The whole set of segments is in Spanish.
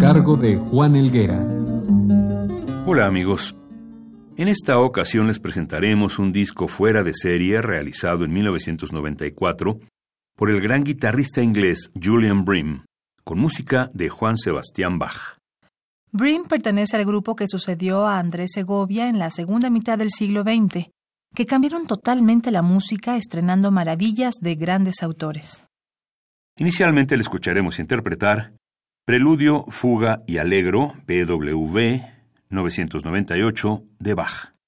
Cargo de Juan Elguera. Hola amigos. En esta ocasión les presentaremos un disco fuera de serie realizado en 1994 por el gran guitarrista inglés Julian Brim, con música de Juan Sebastián Bach. Brim pertenece al grupo que sucedió a Andrés Segovia en la segunda mitad del siglo XX, que cambiaron totalmente la música estrenando maravillas de grandes autores. Inicialmente le escucharemos interpretar Preludio, Fuga y Alegro, BWV 998 de Bach.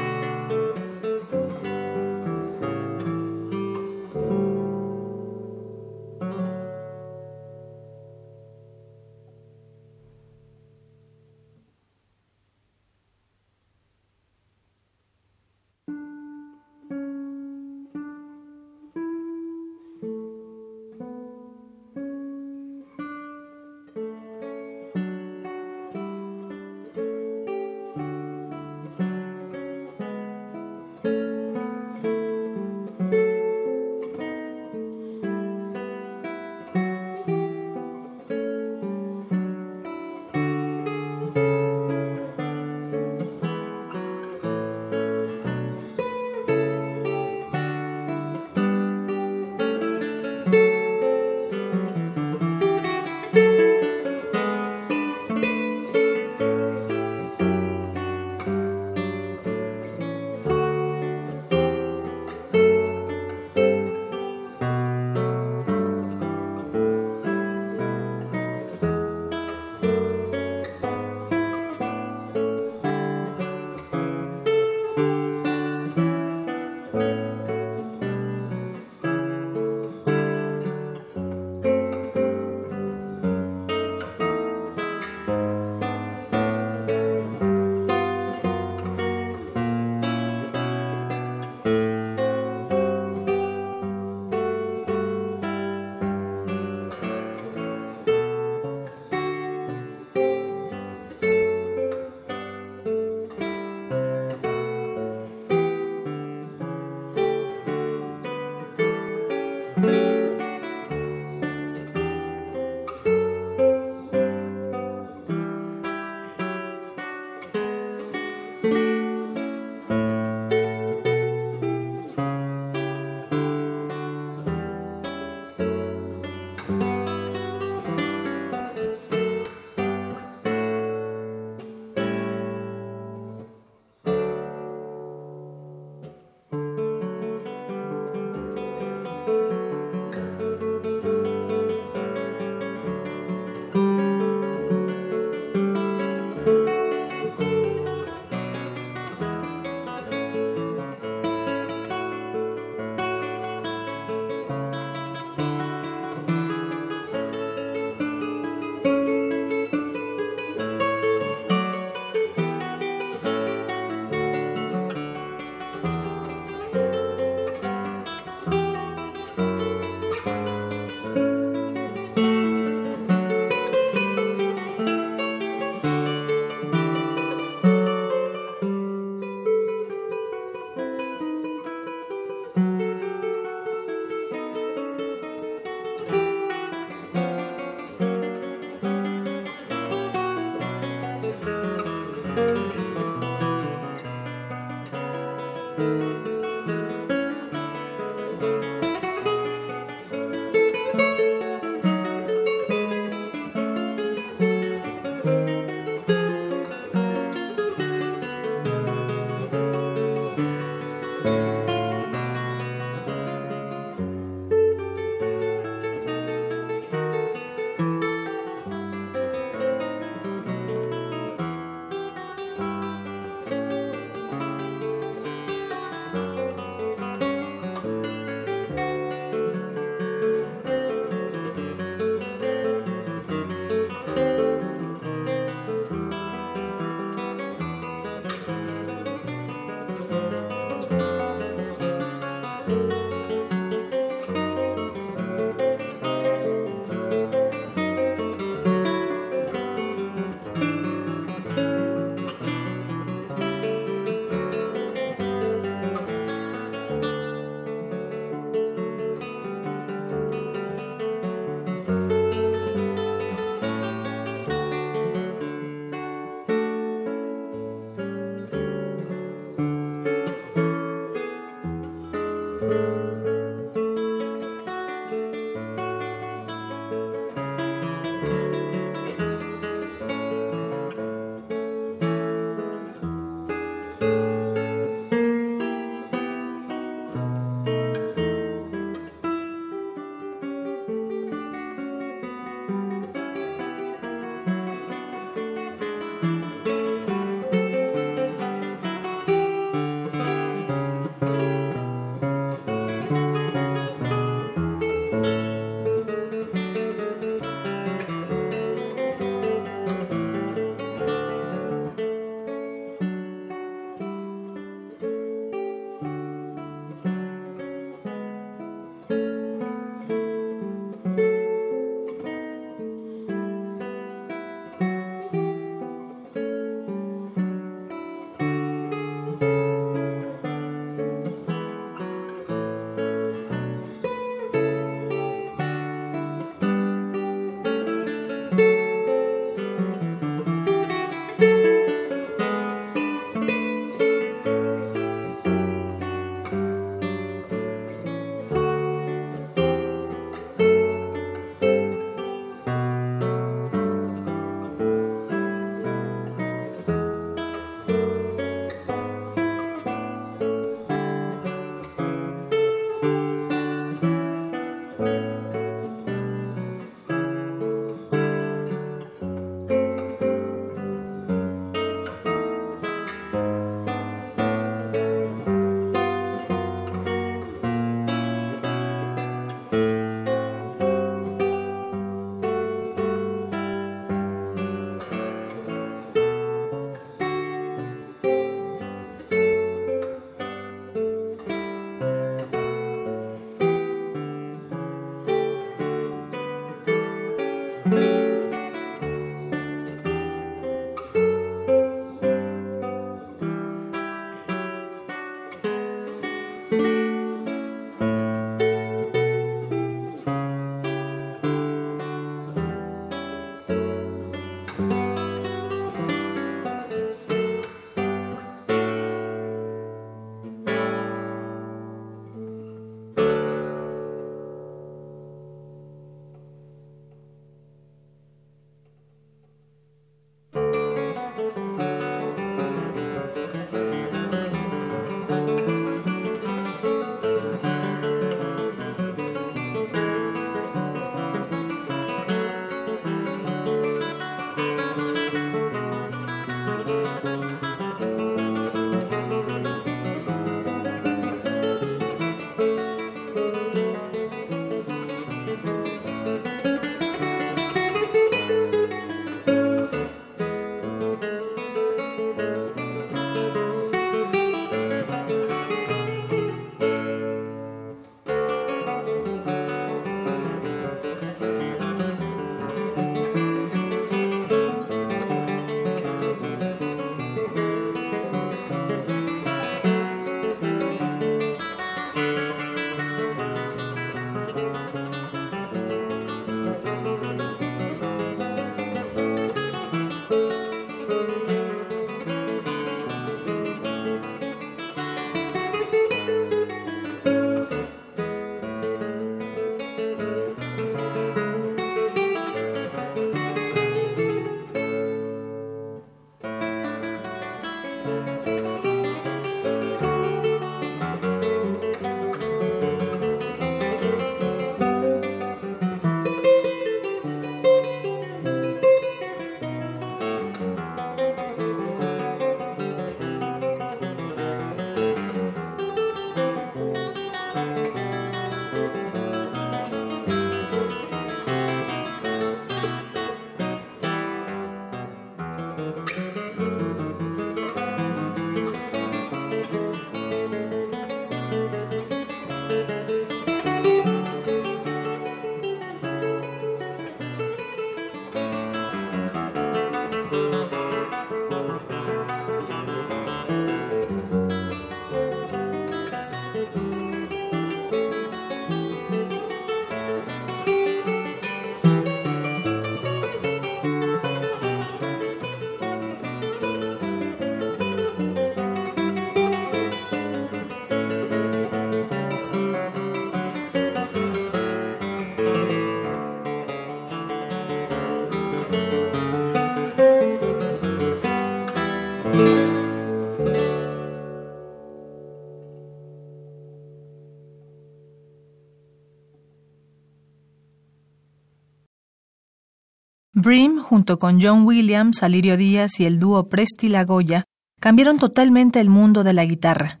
Brim, junto con John Williams, Alirio Díaz y el dúo Presti Lagoya, cambiaron totalmente el mundo de la guitarra.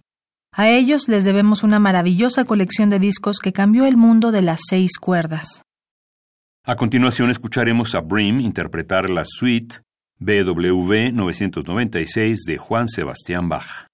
A ellos les debemos una maravillosa colección de discos que cambió el mundo de las seis cuerdas. A continuación escucharemos a Brim interpretar la suite BWV 996 de Juan Sebastián Bach.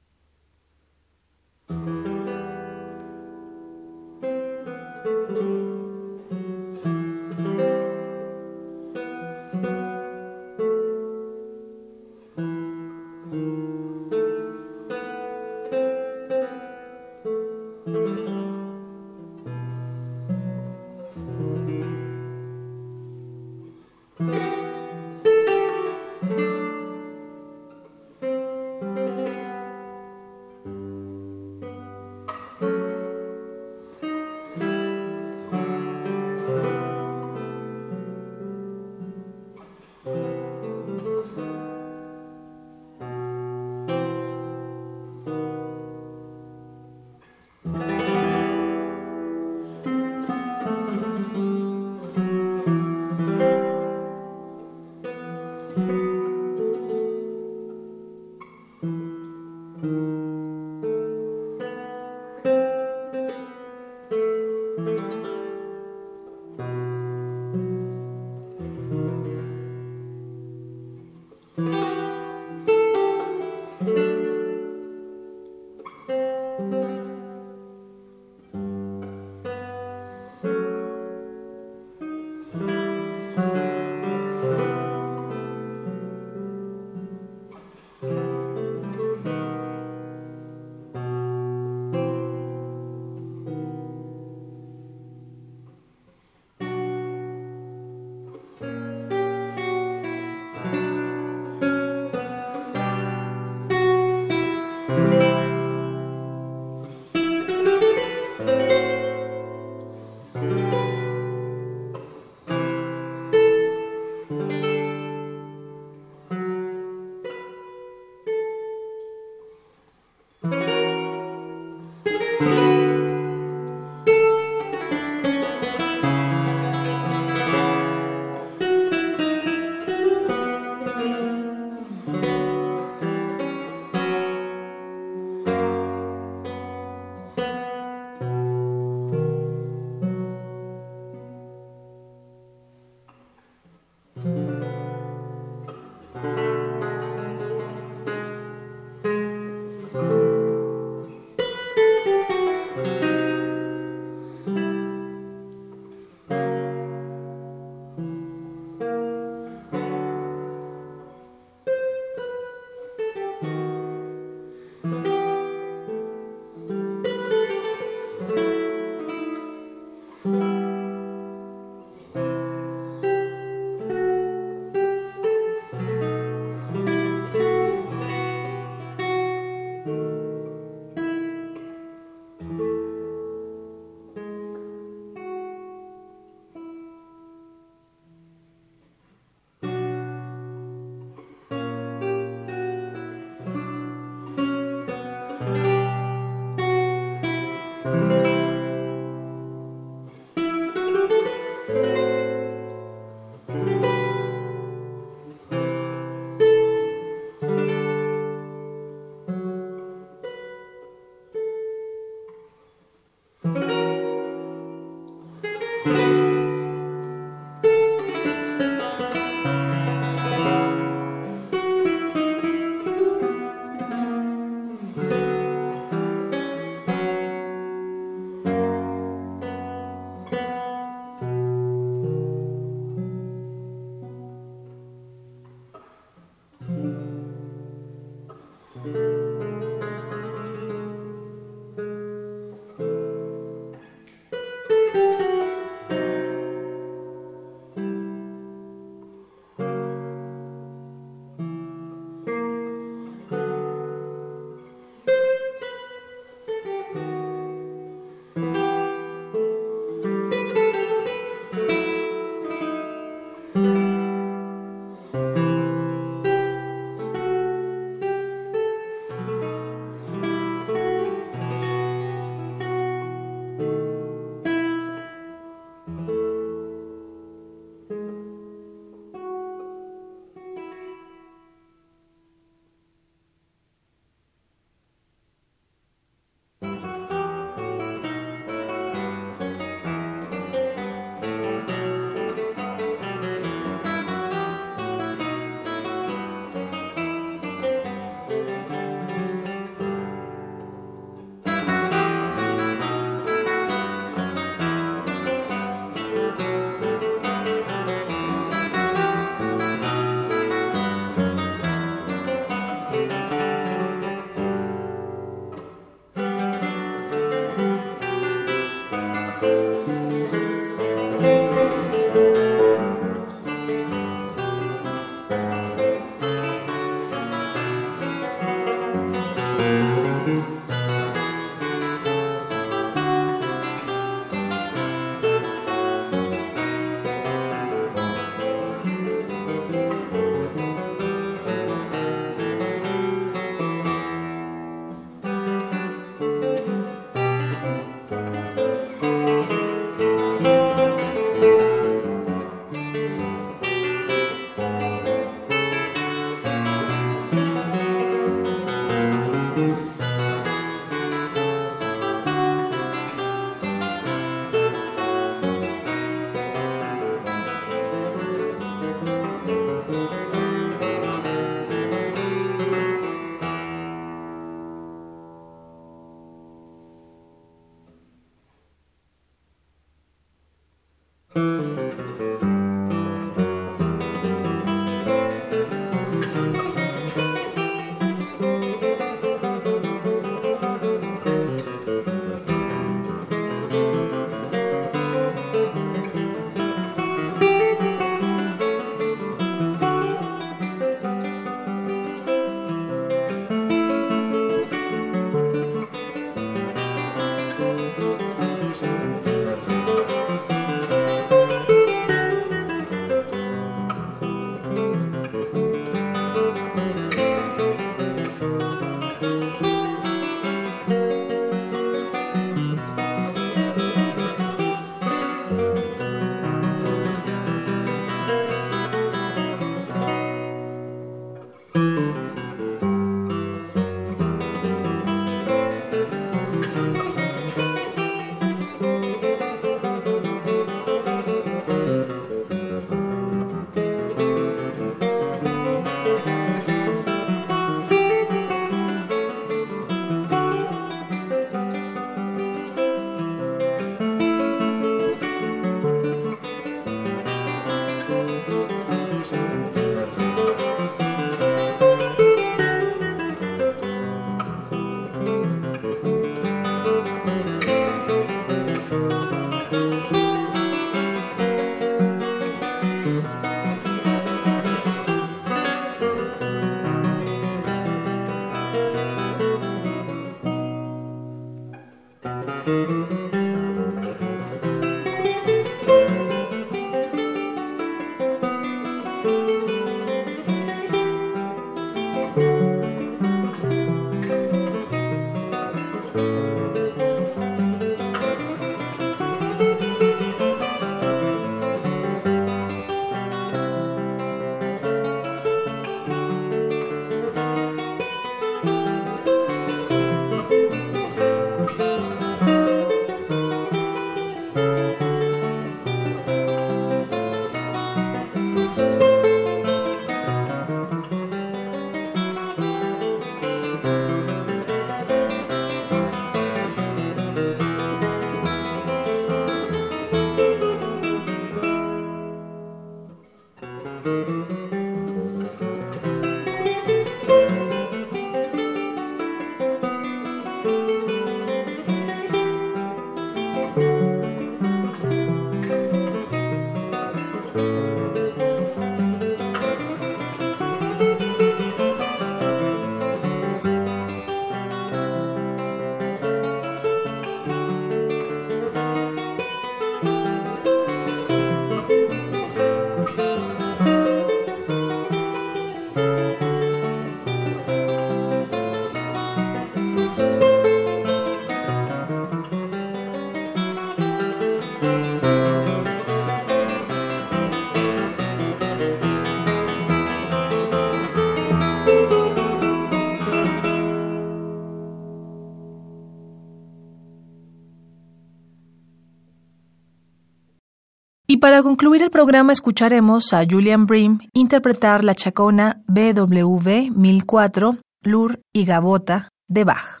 Para concluir el programa escucharemos a Julian Brim interpretar la chacona BWV 1004, Lur y Gabota de Bach.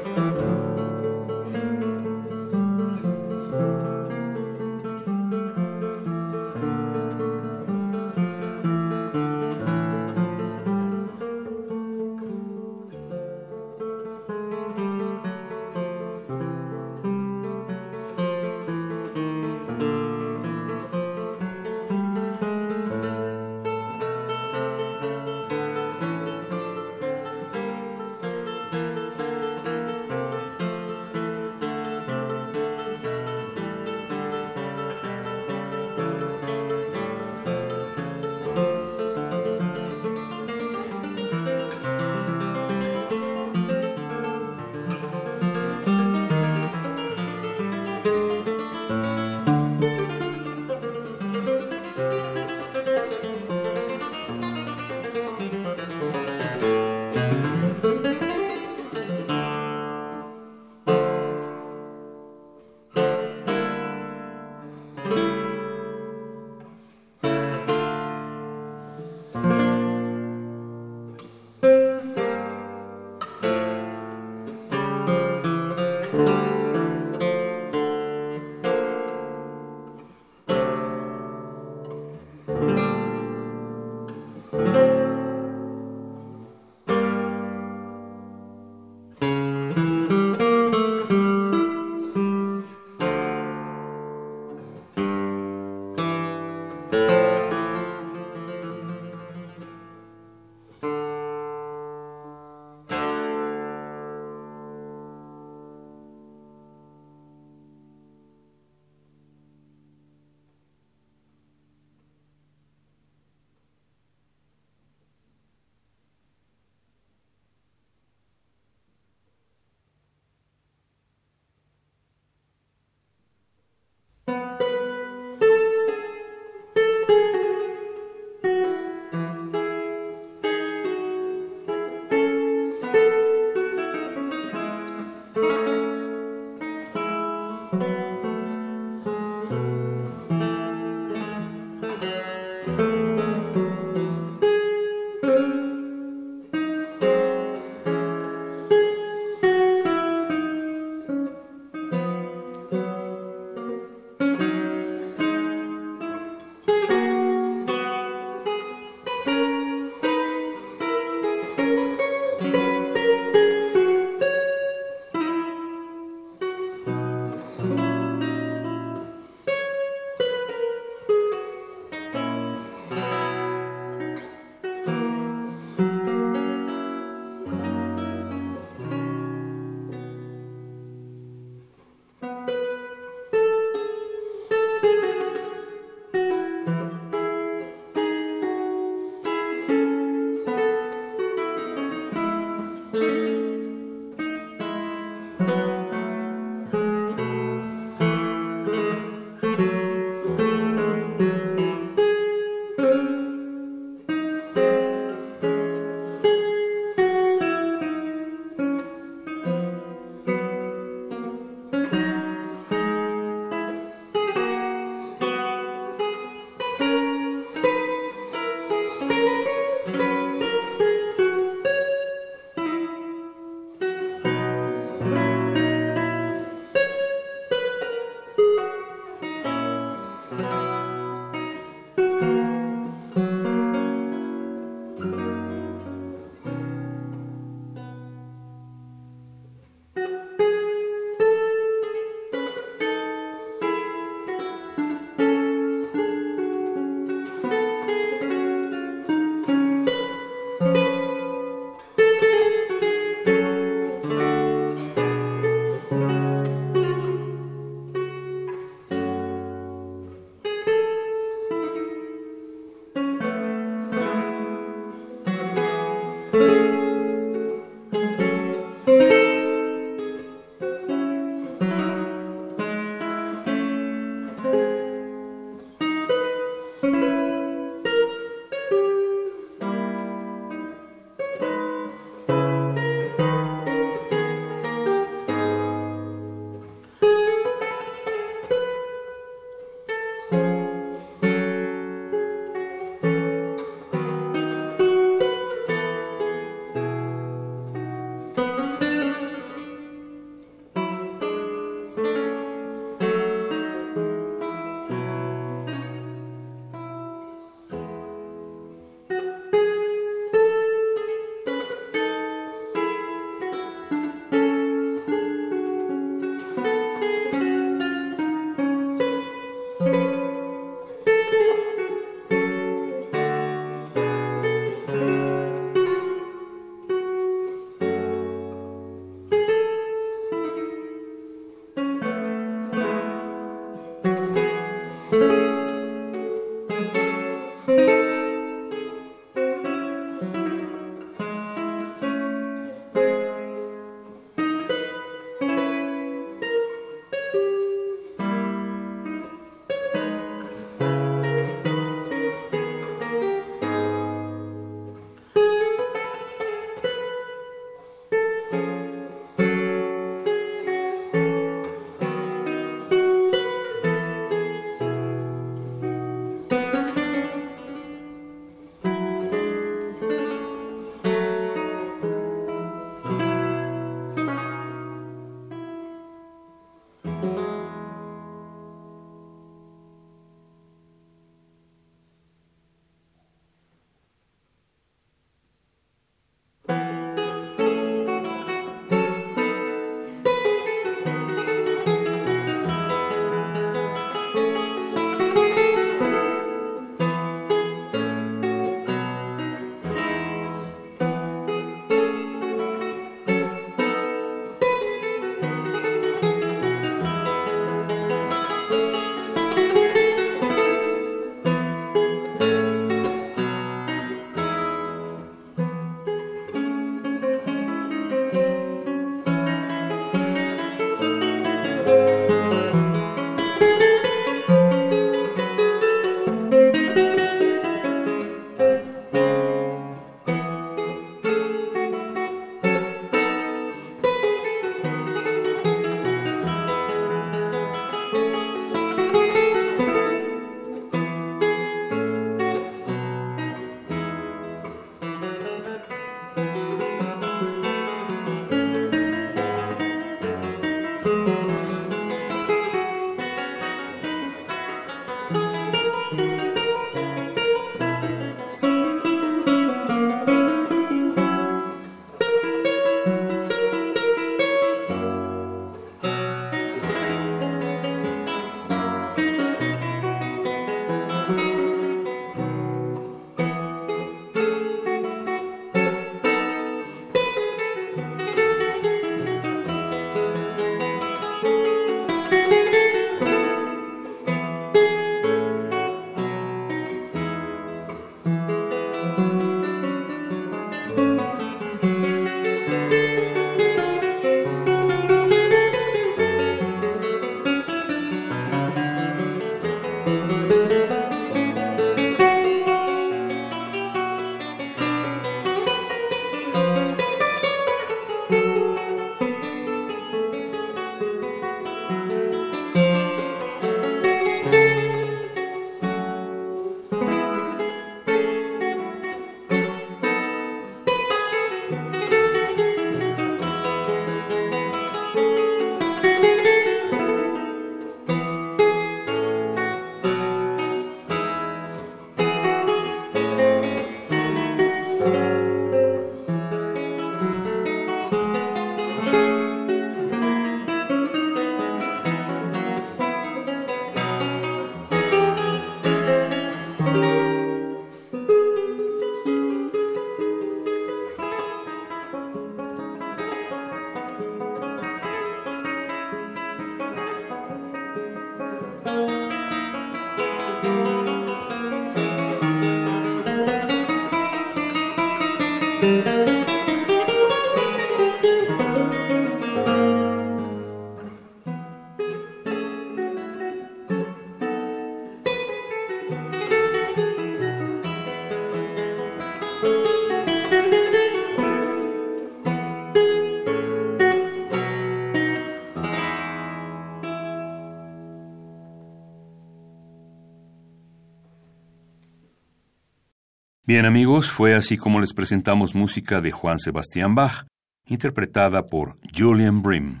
Bien amigos, fue así como les presentamos música de Juan Sebastián Bach, interpretada por Julian Brim.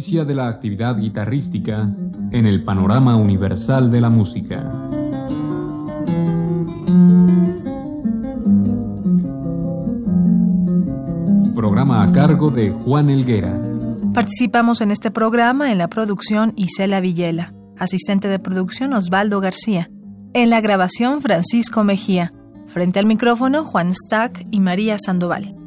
De la actividad guitarrística en el panorama universal de la música. Programa a cargo de Juan Elguera. Participamos en este programa en la producción Isela Villela, asistente de producción Osvaldo García, en la grabación Francisco Mejía, frente al micrófono Juan Stack y María Sandoval.